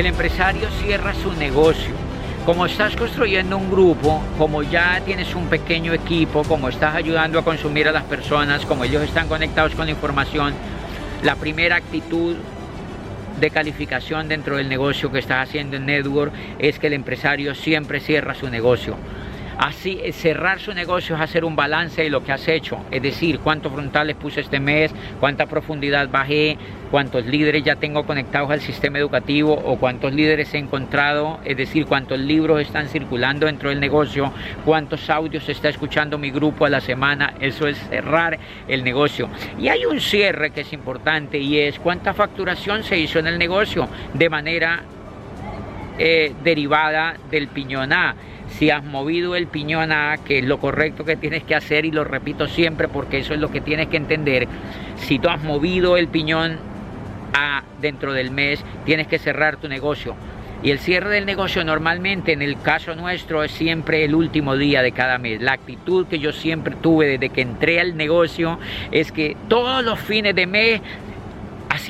el empresario cierra su negocio. Como estás construyendo un grupo, como ya tienes un pequeño equipo, como estás ayudando a consumir a las personas, como ellos están conectados con la información, la primera actitud de calificación dentro del negocio que estás haciendo en Network es que el empresario siempre cierra su negocio. Así, eh, cerrar su negocio es hacer un balance de lo que has hecho, es decir, cuántos frontales puse este mes, cuánta profundidad bajé, cuántos líderes ya tengo conectados al sistema educativo o cuántos líderes he encontrado, es decir, cuántos libros están circulando dentro del negocio, cuántos audios está escuchando mi grupo a la semana, eso es cerrar el negocio. Y hay un cierre que es importante y es cuánta facturación se hizo en el negocio de manera eh, derivada del piñón A si has movido el piñón A, que es lo correcto que tienes que hacer, y lo repito siempre porque eso es lo que tienes que entender, si tú has movido el piñón A dentro del mes, tienes que cerrar tu negocio. Y el cierre del negocio normalmente en el caso nuestro es siempre el último día de cada mes. La actitud que yo siempre tuve desde que entré al negocio es que todos los fines de mes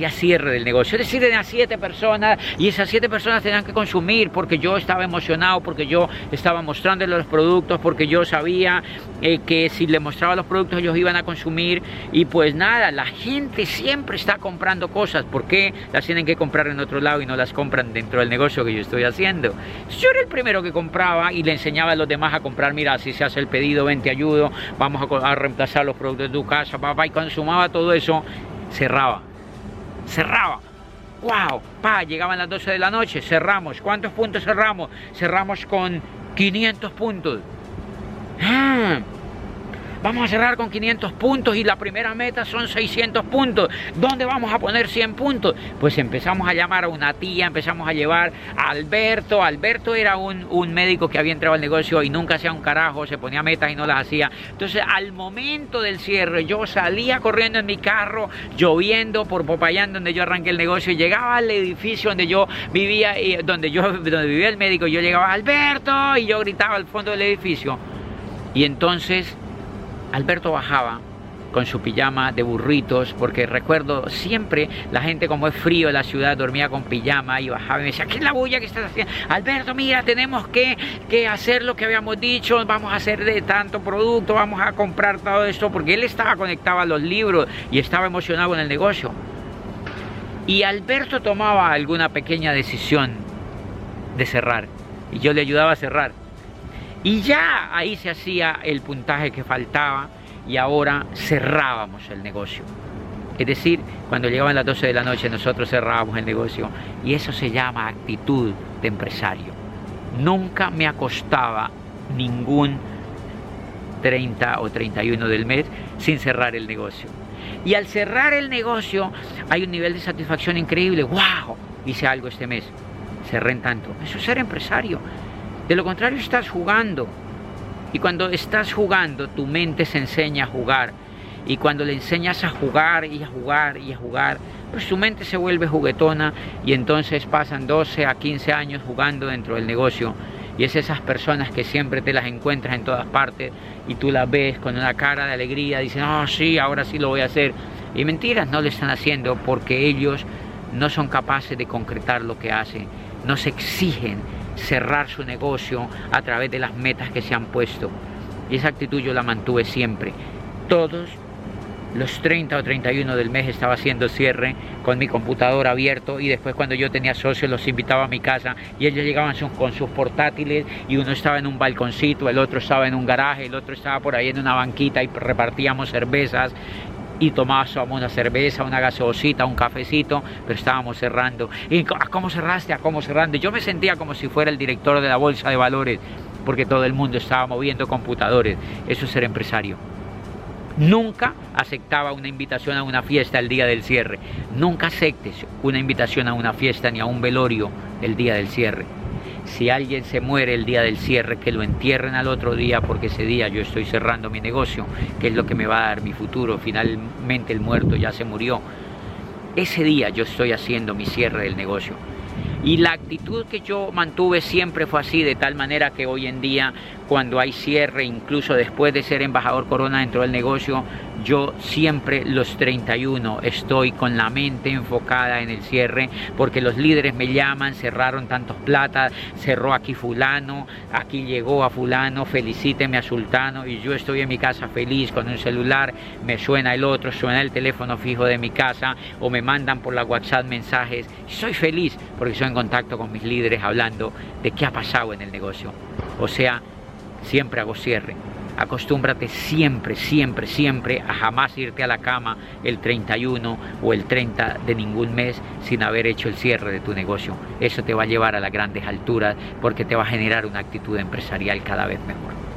hacia cierre del negocio. Es decir, a siete personas y esas siete personas tenían que consumir porque yo estaba emocionado, porque yo estaba mostrándole los productos, porque yo sabía eh, que si le mostraba los productos ellos iban a consumir y pues nada, la gente siempre está comprando cosas. ¿Por qué las tienen que comprar en otro lado y no las compran dentro del negocio que yo estoy haciendo? Yo era el primero que compraba y le enseñaba a los demás a comprar, mira, si se hace el pedido, ven, te ayudo, vamos a, a reemplazar los productos de tu casa, papá, y consumaba todo eso, cerraba cerraba. ¡Wow! Pa, llegaban las 12 de la noche, cerramos. ¿Cuántos puntos cerramos? Cerramos con 500 puntos. ¡Ah! Vamos a cerrar con 500 puntos y la primera meta son 600 puntos. ¿Dónde vamos a poner 100 puntos? Pues empezamos a llamar a una tía, empezamos a llevar a Alberto. Alberto era un, médico que había entrado al negocio y nunca hacía un carajo, se ponía metas y no las hacía. Entonces, al momento del cierre, yo salía corriendo en mi carro, lloviendo por Popayán, donde yo arranqué el negocio, y llegaba al edificio donde yo vivía, y donde yo donde vivía el médico, yo llegaba, Alberto, y yo gritaba al fondo del edificio. Y entonces Alberto bajaba con su pijama de burritos, porque recuerdo siempre la gente como es frío en la ciudad dormía con pijama y bajaba y me decía, ¿qué es la bulla que estás haciendo? Alberto, mira, tenemos que, que hacer lo que habíamos dicho, vamos a hacer de tanto producto, vamos a comprar todo esto, porque él estaba conectado a los libros y estaba emocionado en el negocio. Y Alberto tomaba alguna pequeña decisión de cerrar y yo le ayudaba a cerrar. Y ya ahí se hacía el puntaje que faltaba y ahora cerrábamos el negocio. Es decir, cuando llegaban las 12 de la noche nosotros cerrábamos el negocio y eso se llama actitud de empresario. Nunca me acostaba ningún 30 o 31 del mes sin cerrar el negocio. Y al cerrar el negocio hay un nivel de satisfacción increíble. ¡Wow! Hice algo este mes. Cerré en tanto. Eso es ser empresario. De lo contrario estás jugando. Y cuando estás jugando, tu mente se enseña a jugar. Y cuando le enseñas a jugar y a jugar y a jugar, pues tu mente se vuelve juguetona y entonces pasan 12 a 15 años jugando dentro del negocio. Y es esas personas que siempre te las encuentras en todas partes y tú las ves con una cara de alegría, dicen, oh sí, ahora sí lo voy a hacer. Y mentiras no lo están haciendo porque ellos no son capaces de concretar lo que hacen, no se exigen cerrar su negocio a través de las metas que se han puesto. Y esa actitud yo la mantuve siempre. Todos los 30 o 31 del mes estaba haciendo cierre con mi computador abierto y después cuando yo tenía socios los invitaba a mi casa y ellos llegaban con sus portátiles y uno estaba en un balconcito, el otro estaba en un garaje, el otro estaba por ahí en una banquita y repartíamos cervezas y tomábamos una cerveza, una gaseosita, un cafecito, pero estábamos cerrando. ¿Y a cómo cerraste? ¿A cómo cerrando? Yo me sentía como si fuera el director de la bolsa de valores, porque todo el mundo estaba moviendo computadores. Eso es ser empresario. Nunca aceptaba una invitación a una fiesta el día del cierre. Nunca aceptes una invitación a una fiesta ni a un velorio el día del cierre. Si alguien se muere el día del cierre, que lo entierren al otro día porque ese día yo estoy cerrando mi negocio, que es lo que me va a dar mi futuro. Finalmente el muerto ya se murió. Ese día yo estoy haciendo mi cierre del negocio. Y la actitud que yo mantuve siempre fue así, de tal manera que hoy en día, cuando hay cierre, incluso después de ser embajador Corona dentro del negocio, yo siempre los 31 estoy con la mente enfocada en el cierre, porque los líderes me llaman, cerraron tantos platas, cerró aquí fulano, aquí llegó a fulano, felicíteme a sultano, y yo estoy en mi casa feliz con un celular, me suena el otro, suena el teléfono fijo de mi casa, o me mandan por la WhatsApp mensajes, soy feliz porque soy en contacto con mis líderes hablando de qué ha pasado en el negocio. O sea, siempre hago cierre. Acostúmbrate siempre, siempre, siempre a jamás irte a la cama el 31 o el 30 de ningún mes sin haber hecho el cierre de tu negocio. Eso te va a llevar a las grandes alturas porque te va a generar una actitud empresarial cada vez mejor.